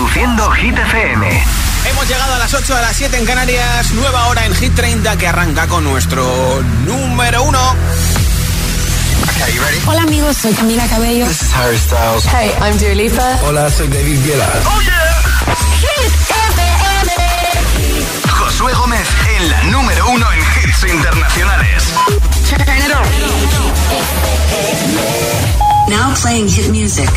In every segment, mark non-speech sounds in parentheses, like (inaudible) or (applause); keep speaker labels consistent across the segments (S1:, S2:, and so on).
S1: Reproduciendo Hit FM.
S2: Hemos llegado a las 8 a las 7 en Canarias, nueva hora en Hit 30 que arranca con nuestro número 1.
S3: Hola amigos, soy Camila Cabello.
S4: This is Harry Styles.
S5: Hey, I'm Dua Lipa.
S6: Hola, soy David Guetta.
S1: Oh yeah.
S3: Hit FM.
S1: Josué Gómez en la número 1 en hits internacionales.
S7: Now playing hit music.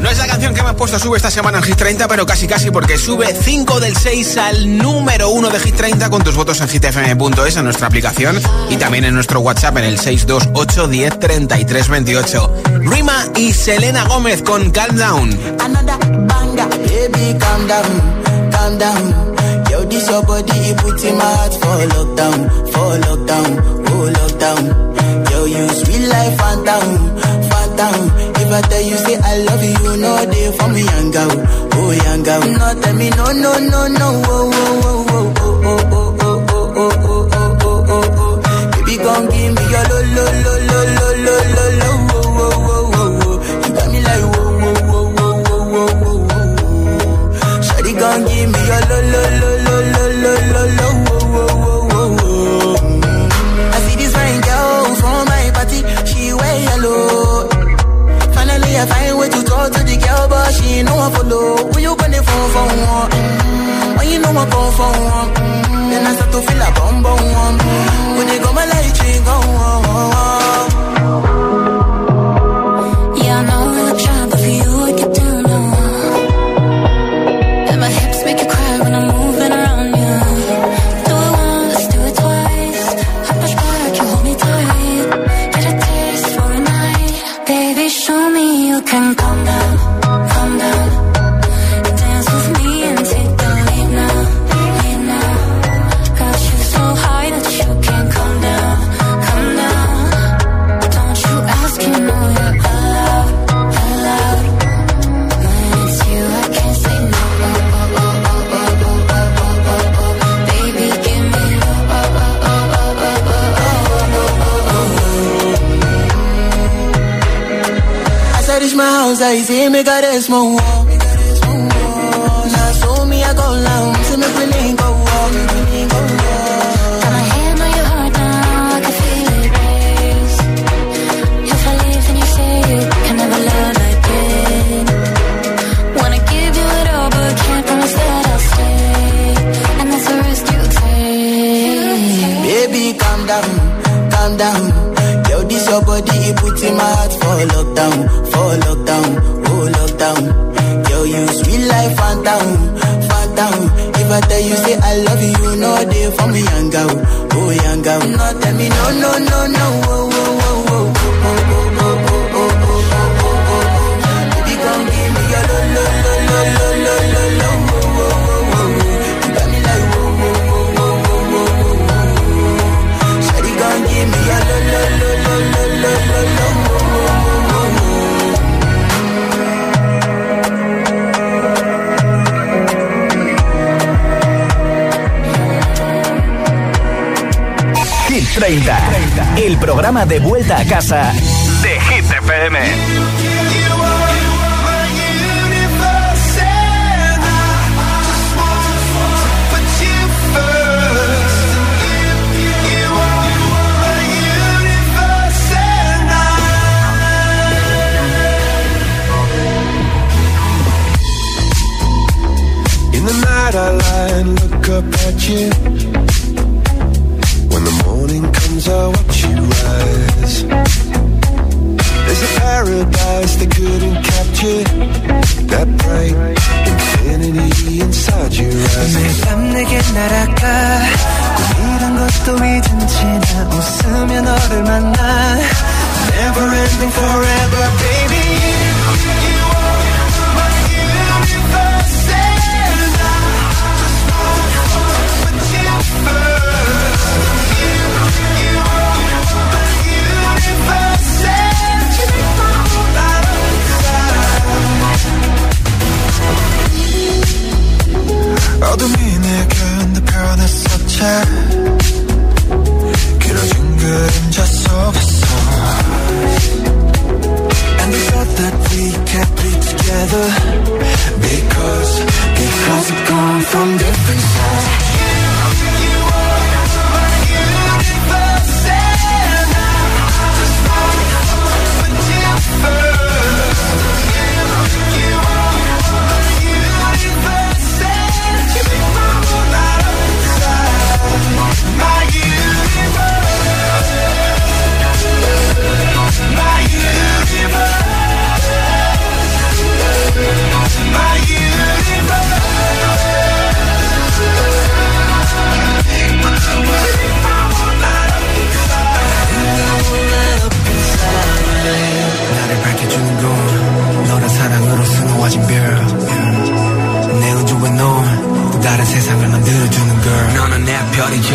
S2: No es la canción que me puesto sube esta semana en Hit 30, pero casi casi porque sube 5 del 6 al número 1 de Hit 30 con tus votos en hitfm.es en nuestra aplicación y también en nuestro WhatsApp en el 628 10 33 28. Rima y Selena Gómez con Calm Down.
S8: Another banger, baby, calm down, calm down. Yo, this your body, you put in my heart for lockdown, for lockdown, oh lockdown. Yo, you sweet life, phantom, phantom. If I tell you say I love you, you know for me, young girl, oh young girl. No, tell me no, no, no, no, oh, oh, oh, oh, oh, oh, oh, oh, oh, oh, oh, oh, oh, oh. Baby, come give me your lo, lo, lo, lo, lo, lo, lo, lo, oh, oh, oh, oh, oh. You got me like whoa, whoa, whoa, whoa, whoa, whoa, whoa, whoa. Shawty, come give me your lo, lo, lo, lo, lo, lo, lo, but she ain't no one follow. When you gonna phone for one? Mm, When you know I come for one? Then I start to feel a bum bum one. When they go my light, you go on.
S3: y me a
S1: mon programa de vuelta a casa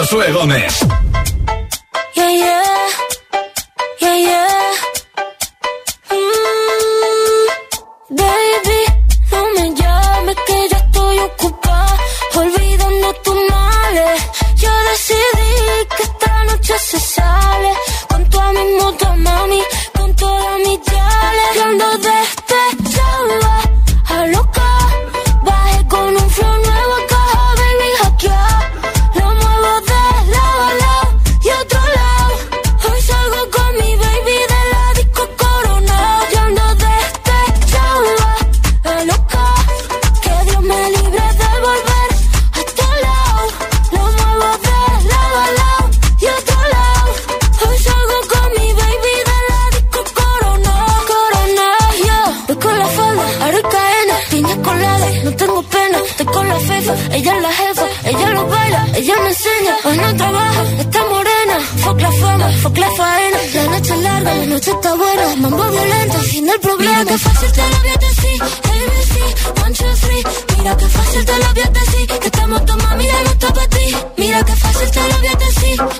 S9: Josué Gómez.
S10: Noche está buena. Mambo violento, fin del problema. Mira que fácil te lo voy a decir. ABC, one, two, three. Mira que fácil te lo voy a decir. Que estamos tomando, mira, no está para ti. Mira que fácil te lo voy a decir.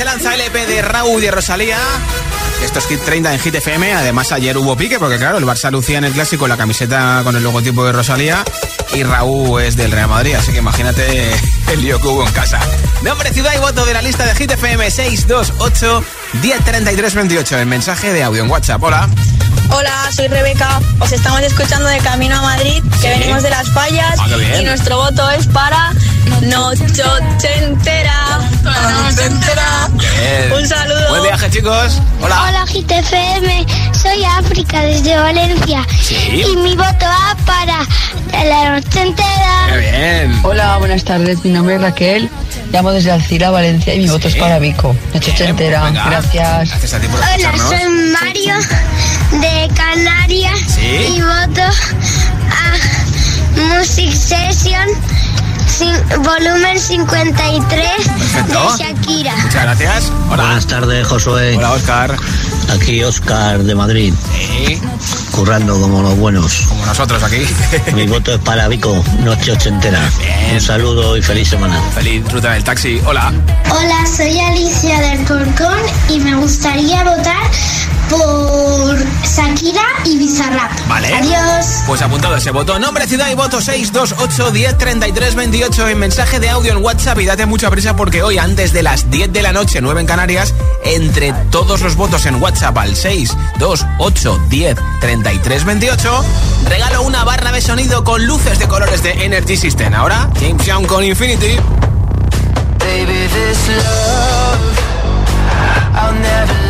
S2: Se lanza el EP de Raúl de Rosalía. Esto es Hit 30 en Hit FM. Además, ayer hubo pique porque, claro, el Barça lucía en el clásico la camiseta con el logotipo de Rosalía y Raúl es del Real Madrid. Así que imagínate (laughs) el lío que hubo en casa. Nombre, ciudad y voto de la lista de Hit FM 628 1033 28. El mensaje de audio en WhatsApp. Hola.
S11: Hola, soy Rebeca. Os estamos escuchando de camino a Madrid, que venimos de las fallas.
S2: Ah,
S11: y nuestro voto es para Noche Entera. Noche Entera. Un saludo.
S2: Buen viaje, chicos. Hola.
S12: Hola GTFM, soy África desde Valencia
S2: Sí.
S12: y mi voto va para la noche
S2: Qué
S12: entera.
S2: bien.
S3: Hola, buenas tardes. Mi nombre es Raquel. Llamo desde Alcira, Valencia y mi voto es para Vico. Noche
S2: Bien,
S3: entera.
S2: venga.
S3: Gracias.
S2: Gracias a ti por
S12: Hola, soy Mario de Canarias
S2: Sí.
S12: y voto a Music Session volumen 53
S2: Perfecto.
S12: de Shakira.
S2: Muchas gracias. Hola.
S13: Buenas tardes, Josué.
S2: Hola, Oscar.
S13: Aquí Oscar de Madrid,
S2: Sí,
S13: currando como los buenos.
S2: como nosotros aquí. (laughs)
S13: Mi voto es para Vico, noche ochentera.
S2: Bien.
S13: Un saludo y feliz semana.
S2: Feliz ruta del taxi. Hola.
S12: Hola, soy Alicia del Corcón y me gustaría votar por Shakira y Bizarrap.
S2: Vale.
S12: Adiós.
S2: Pues apuntado ese voto. Nombre, ciudad y voto 628 10 33 28 en mensaje de audio en WhatsApp y date mucha prisa porque hoy antes de las 10 de la noche, 9 en Canarias, entre todos los votos en WhatsApp al 628 10 33 28, regalo una barra de sonido con luces de colores de Energy System. Ahora, James Young con Infinity.
S14: Baby, this love, I'll never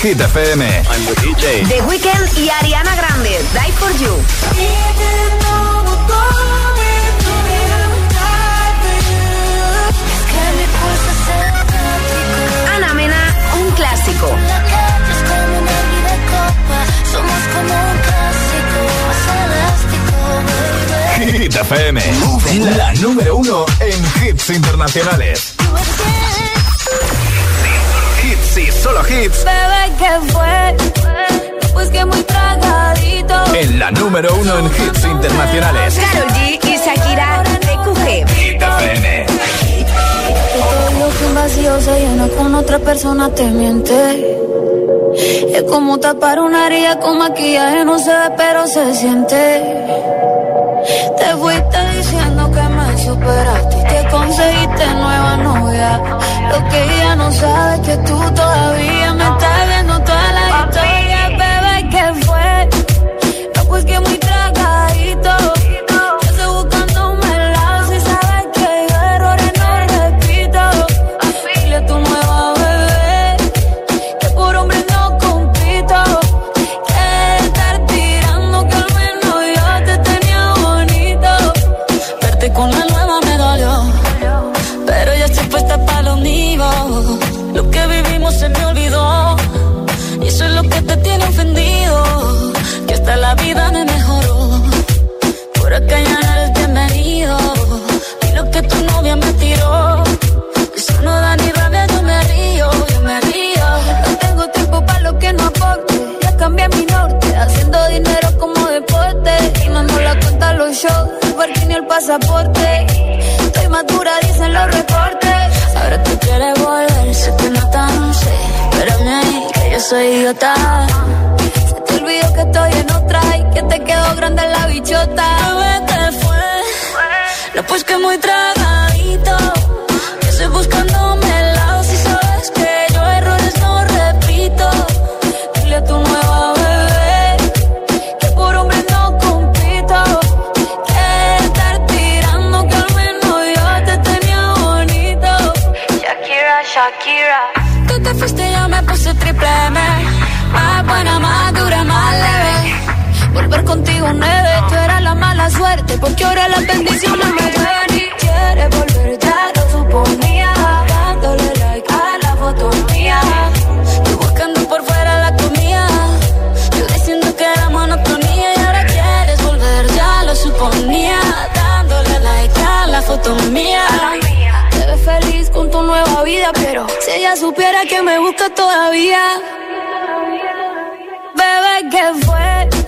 S10: Hit FM.
S15: Te miente. Es como tapar una herida con maquillaje, no se ve, pero se siente. Te fuiste diciendo que me superaste y te conseguiste nueva novia. Lo que ella no sabe es que tú todavía me estás pasaporte. Estoy madura, dicen los reportes. Ahora tú quieres volver, sé que no tan sé. Espérame que yo soy idiota. Se te olvidó que estoy en otra y que te quedó grande la bichota. Bebé, te fue. No, pues que muy tragadito. Que estoy buscándome Volver contigo nueve, tú eras la mala suerte, porque ahora las bendiciones me llueven y quieres volver, ya lo suponía. Dándole like a la foto mía. Tú buscando por fuera la comida. Yo diciendo que era monotonía y ahora quieres volver, ya lo suponía. Dándole like a la foto mía. Te ves feliz con tu nueva vida, pero si ella supiera que me busca todavía. Bebé, ¿qué fue?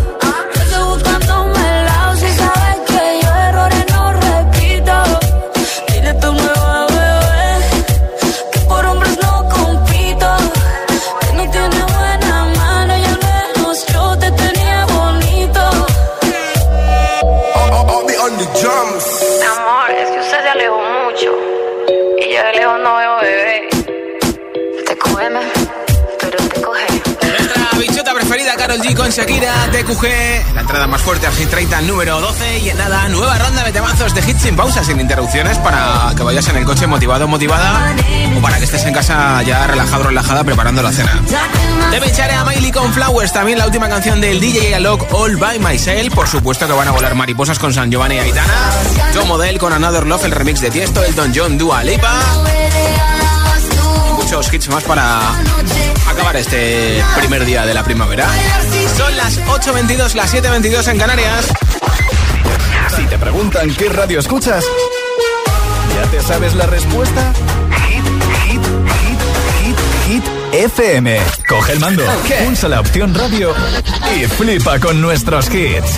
S2: Carol G con Shakira, TQG. La entrada más fuerte al Hit 30, número 12. Y en nada, nueva ronda de temazos de hits sin pausa, sin interrupciones, para que vayas en el coche motivado, motivada. O para que estés en casa ya relajado, relajada, preparando la cena. Te pincharé a Miley con Flowers, también la última canción del DJ Alok, All By Myself. Por supuesto que van a volar mariposas con San Giovanni y Aitana. Joe Model con Another Love, el remix de Tiesto, Elton John, Dua Lipa. Muchos hits más para acabar este primer día de la primavera. Son las 8.22, las 7.22 en Canarias.
S10: Si te preguntan qué radio escuchas, ¿ya te sabes la respuesta? Hit, hit, hit, hit, hit FM. Coge el mando, pulsa la opción radio y flipa con nuestros hits.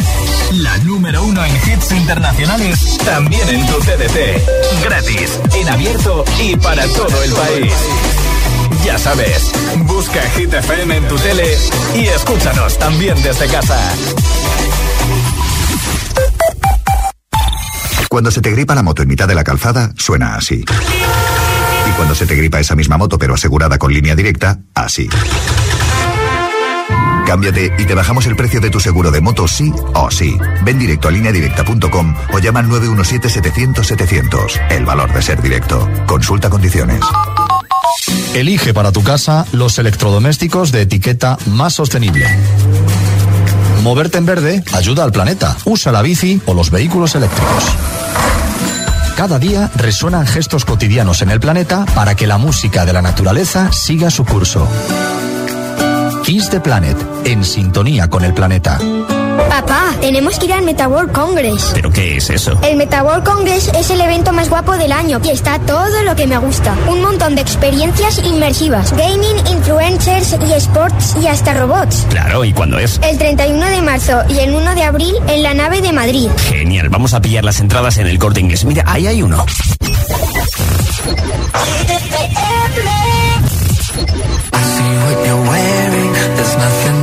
S10: La número uno en hits internacionales, también en tu CDT. Gratis, en abierto y para todo el país. Ya sabes, busca Hit FM en tu tele y escúchanos también desde casa.
S16: Cuando se te gripa la moto en mitad de la calzada, suena así. Y cuando se te gripa esa misma moto pero asegurada con línea directa, así. Cámbiate y te bajamos el precio de tu seguro de moto sí o sí. Ven directo a lineadirecta.com o llama al 917-700-700. El valor de ser directo. Consulta condiciones.
S17: Elige para tu casa los electrodomésticos de etiqueta más sostenible. Moverte en verde ayuda al planeta. Usa la bici o los vehículos eléctricos. Cada día resuenan gestos cotidianos en el planeta para que la música de la naturaleza siga su curso. Kiss the Planet, en sintonía con el planeta.
S18: Papá, tenemos que ir al Metaworld Congress.
S4: ¿Pero qué es eso?
S18: El Metaworld Congress es el evento más guapo del año y está todo lo que me gusta. Un montón de experiencias inmersivas, gaming, influencers y sports y hasta robots.
S4: Claro, ¿y cuándo es?
S18: El 31 de marzo y el 1 de abril en la nave de Madrid.
S4: Genial, vamos a pillar las entradas en el corte inglés. Mira, ahí hay uno.
S14: I see what you're wearing. There's nothing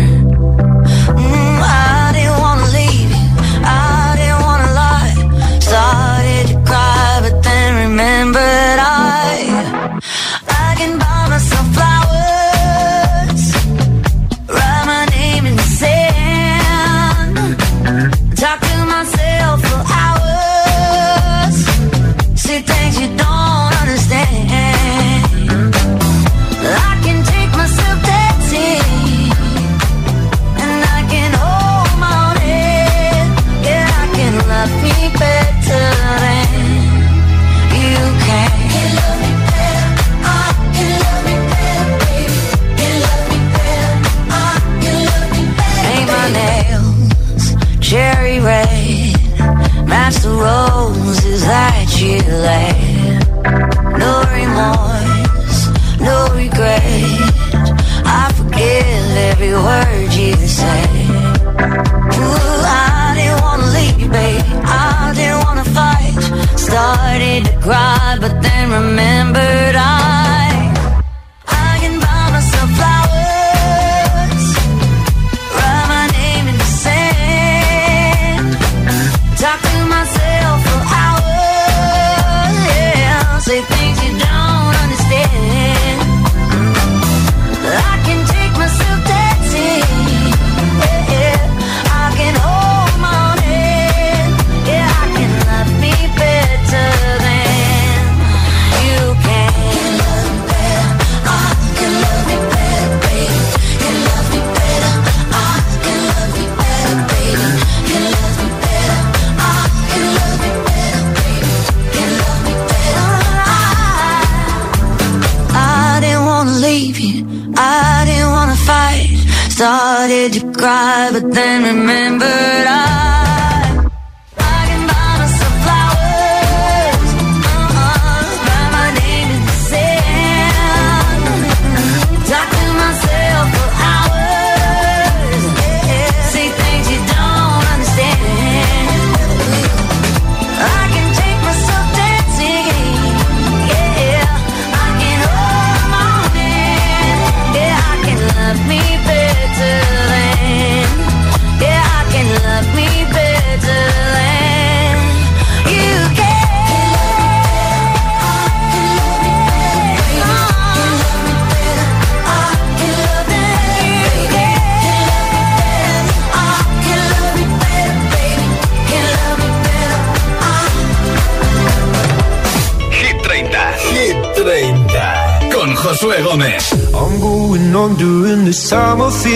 S19: No remorse, no regret. I forgive every word you. Ooh, I didn't wanna leave, babe. I didn't wanna fight. Started to cry, but then remembered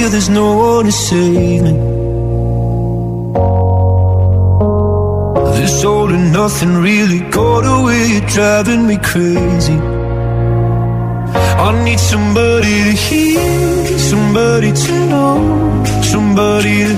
S1: feel there's no one to save me. This all and nothing really got away. You're driving me crazy. I need somebody to hear, somebody to know, somebody to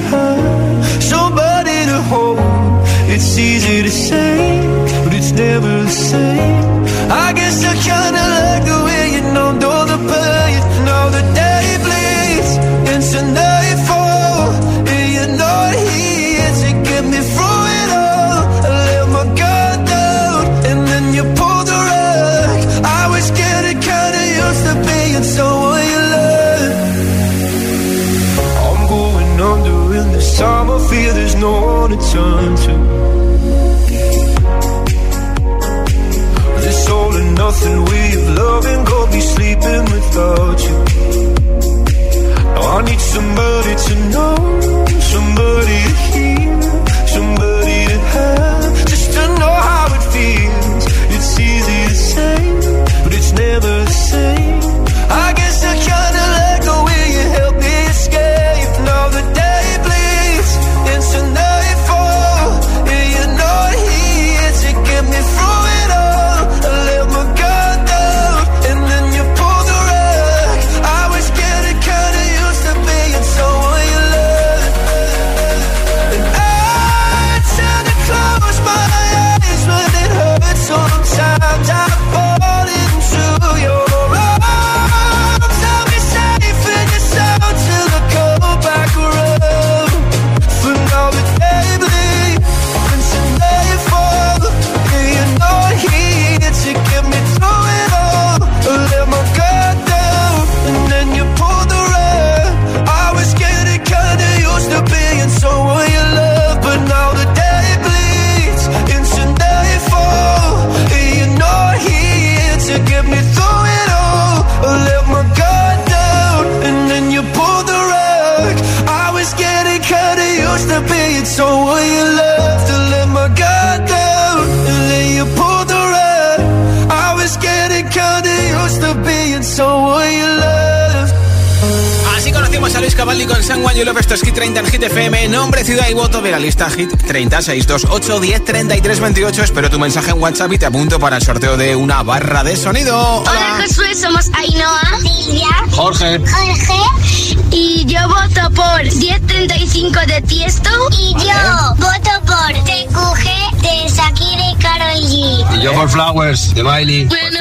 S2: Cavalli con Someone You Love. Esto es Hit 30 en Hit FM. Nombre, ciudad y voto de la lista Hit 30 628 10 33 28. Espero tu mensaje en WhatsApp y te apunto para el sorteo de una barra de sonido.
S12: Hola Josué, somos Ainhoa, Silvia,
S2: Jorge.
S12: Jorge y yo voto por 1035 de Tiesto y yo voto por TQG de Shakira y Karol G.
S20: Y yo por Flowers, de Miley.
S12: Bueno,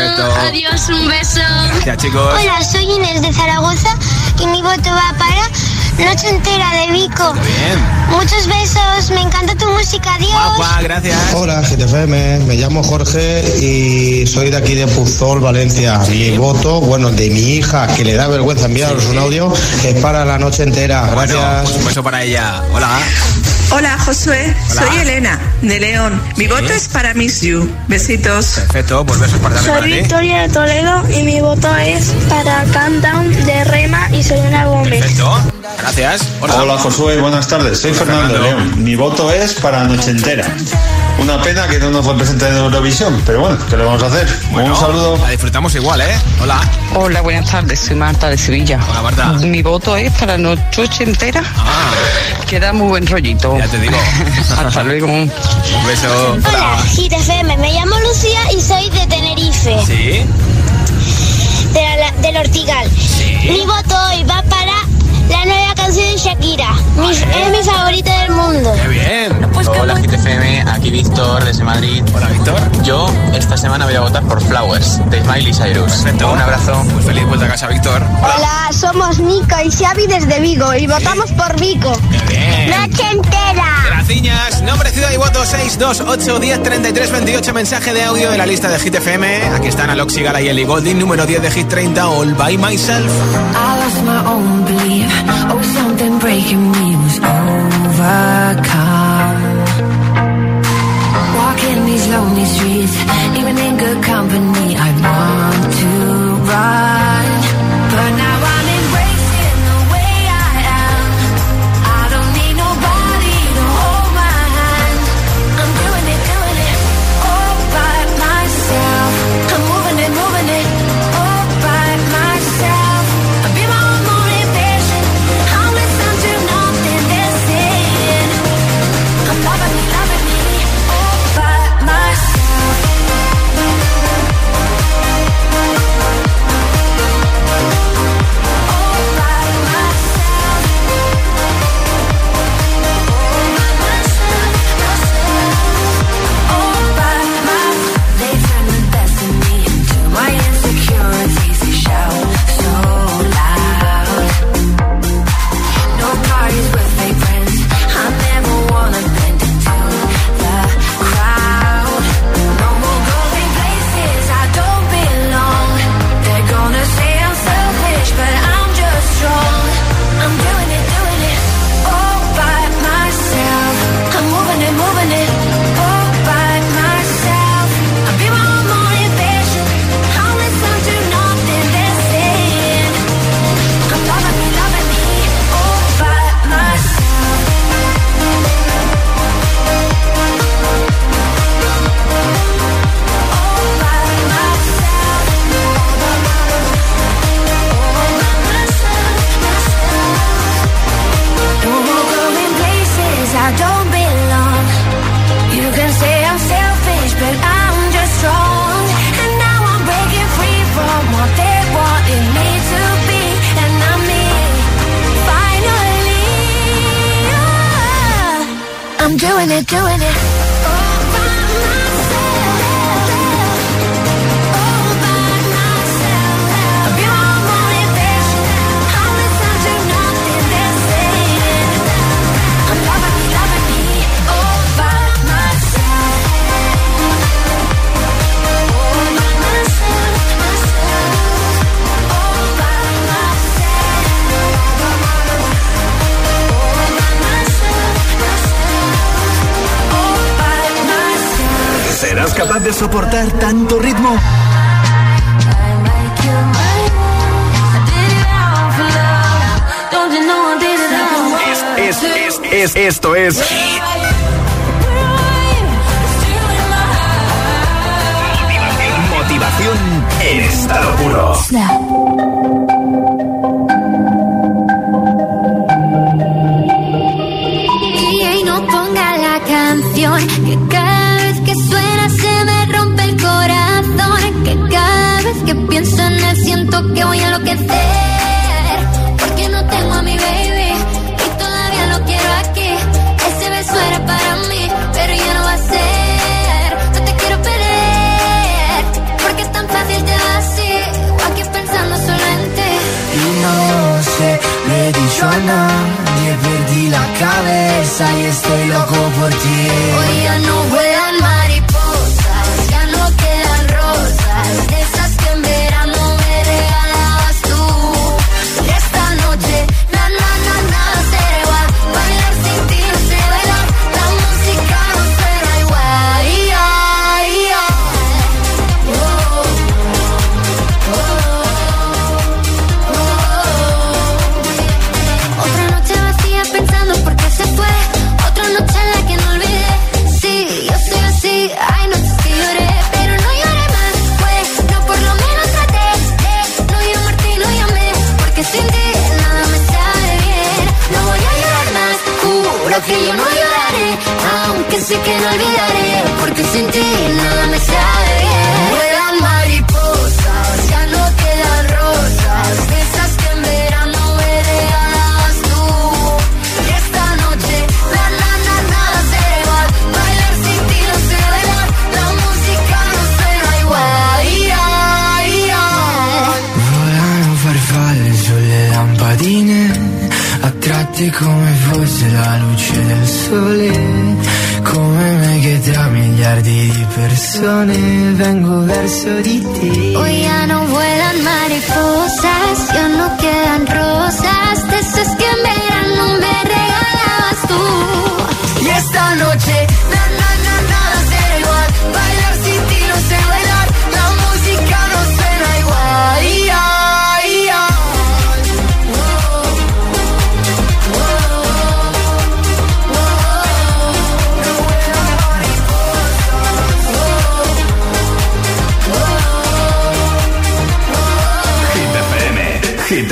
S12: adiós, un beso.
S2: Gracias, chicos.
S12: Hola, soy Inés de Zaragoza y mi voto va para Noche Entera de Vico.
S2: Bien.
S12: Muchos besos, me encanta tu música, adiós.
S2: Guapa, gracias.
S21: Hola, GTFM, me llamo Jorge y soy de aquí de Puzol, Valencia. Mi voto, bueno, de mi hija, que le da vergüenza enviaros un audio, es para la noche entera.
S2: Bueno,
S21: Gracias.
S2: pues un beso para ella. Hola.
S22: Hola Josué,
S2: Hola.
S22: soy Elena de León. Mi voto es para Miss You. Besitos.
S2: Perfecto, pues besos para
S12: Soy
S2: para ti.
S12: Victoria de Toledo y mi voto es para Countdown de Rema y Selena Gómez.
S2: Perfecto. Gracias. Hola.
S23: Hola Josué, buenas tardes. Soy Fernando de León. Mi voto es para Noche Entera. Una pena que no nos represente en Eurovisión, pero bueno, ¿qué le vamos a hacer?
S2: Bueno,
S23: Un saludo.
S2: La disfrutamos igual, ¿eh? Hola.
S24: Hola, buenas tardes, soy Marta de Sevilla.
S2: Hola, Marta.
S24: Mi voto es para noche entera. Queda muy buen rollito.
S2: Ah. Ya te digo. (laughs)
S24: Hasta luego.
S2: Un beso.
S12: Hola, Hit FM, me llamo Lucía y soy de Tenerife,
S2: Sí.
S12: de la- del Ortigal. Mi voto hoy va para la nueva canción de Shakira. Ah, es ¿eh? mi favorita del mundo.
S2: ¡Qué bien!
S25: Hola, Hit FM, aquí Víctor desde Madrid.
S2: Hola, Víctor.
S25: Yo esta semana voy a votar por Flowers de Smiley Cyrus. Un abrazo.
S2: Muy feliz vuelta a casa, Víctor.
S12: Hola. Somos Nico y Xavi desde Vigo y votamos por Vigo.
S2: ¡Qué bien!
S12: ¡Noche entera!
S2: Nombre, ciudad y voto 628 1033 28. Mensaje de audio de la lista de Hit FM. Aquí están Alok Sigala y Ellie Golding. Número 10 de Hit 30, All By Myself.
S10: I lost my own belief. Oh, something breaking me was overcome. Walking these lonely streets, even in good company.
S9: soportar tanto ritmo? Es, es, es, esto es. Motivación, motivación en estado puro.
S26: dicho nada no,
S14: me perdí la cabeza y estoy loco por ti.
S26: Hoy ya no voy
S14: vengo verso di te.
S26: Hoy ya no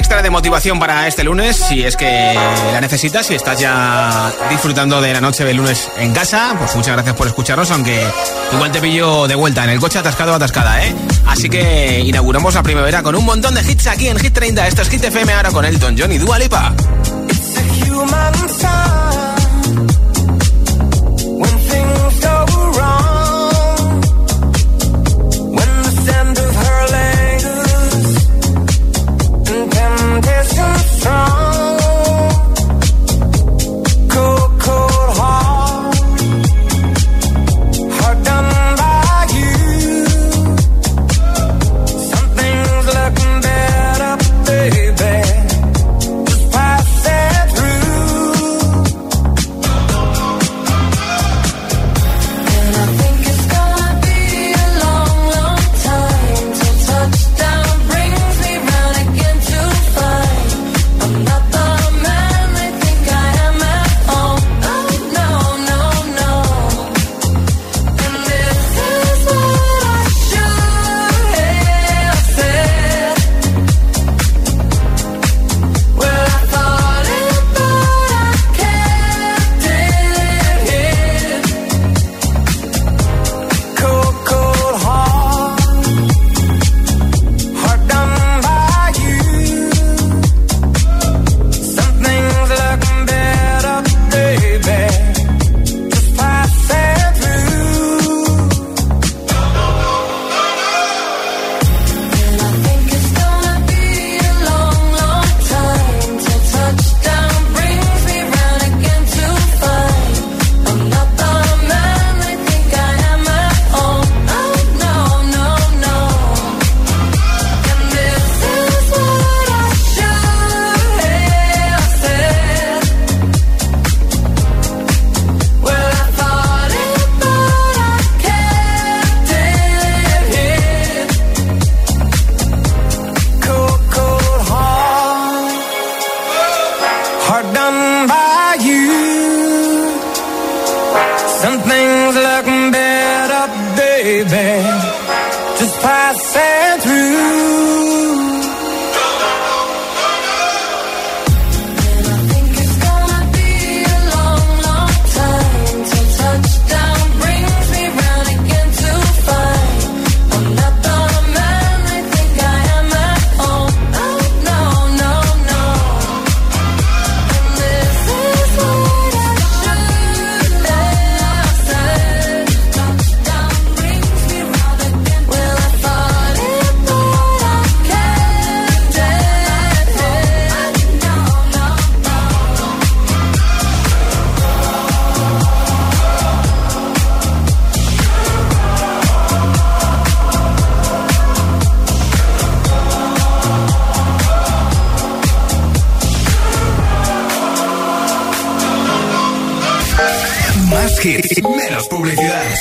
S2: extra de motivación para este lunes, si es que la necesitas, si estás ya disfrutando de la noche del lunes en casa, pues muchas gracias por escucharnos, aunque igual te pillo de vuelta en el coche atascado atascada, ¿eh? Así que inauguramos la primavera con un montón de hits aquí en Hit 30. Esto es Hit FM ahora con Elton John y Dua Lipa.
S14: Hard done by you.
S1: Some things look.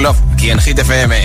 S2: Love,
S27: aquí en Hit FM.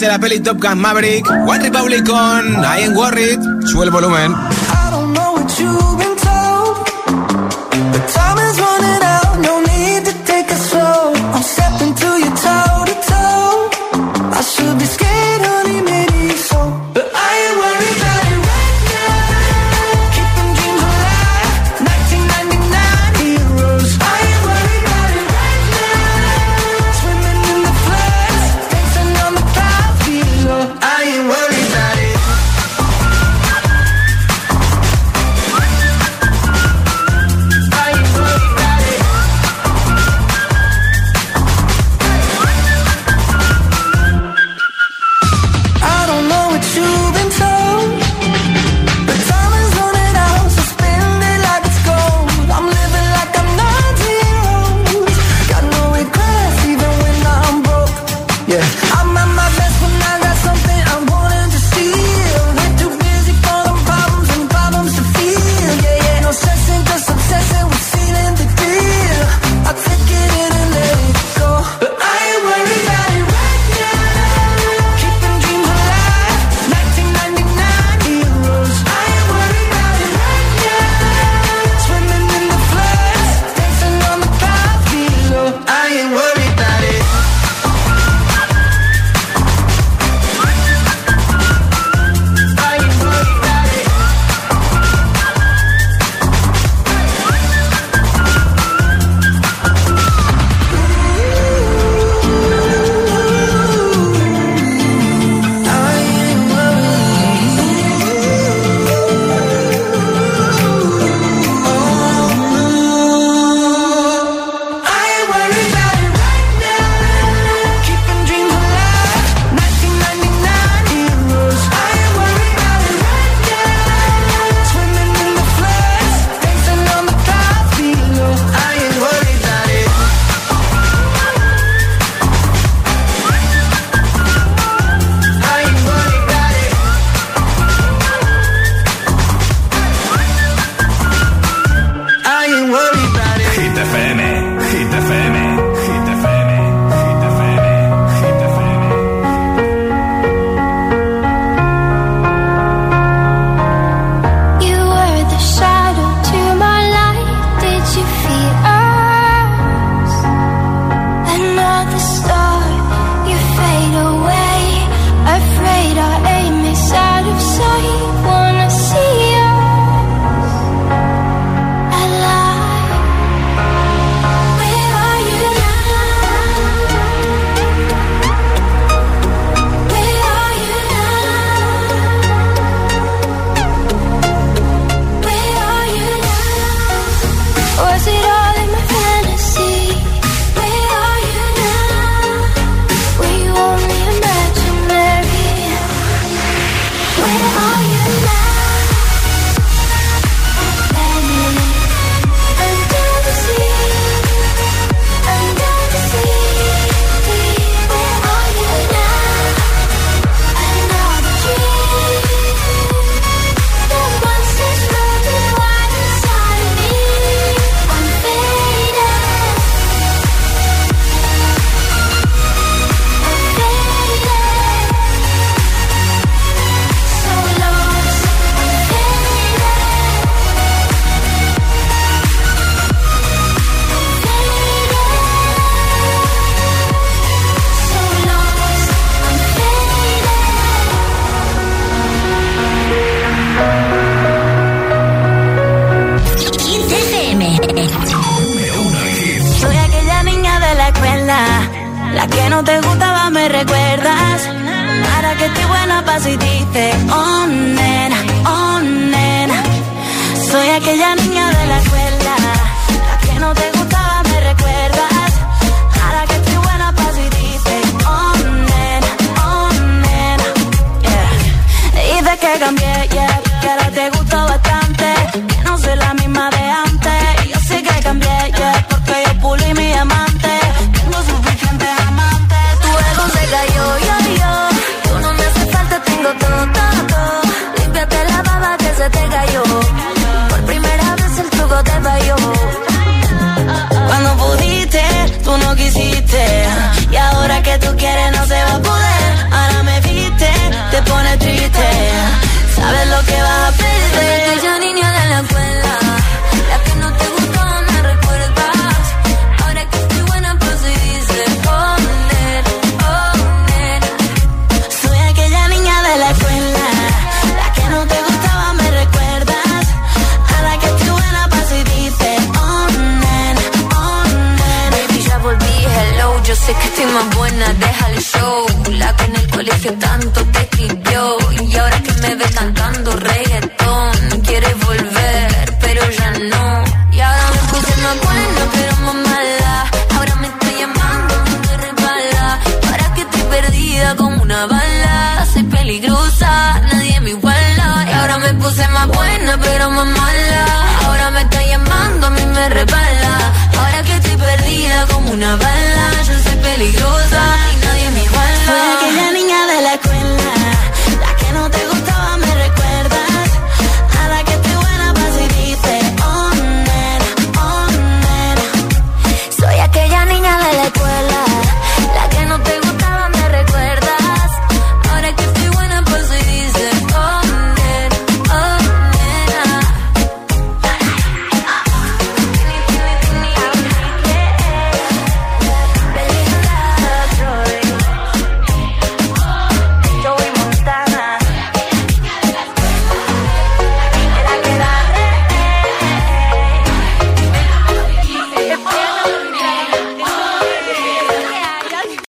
S1: de la peli Top Gun Maverick, One Republic con I Am Worried. Sube el volumen.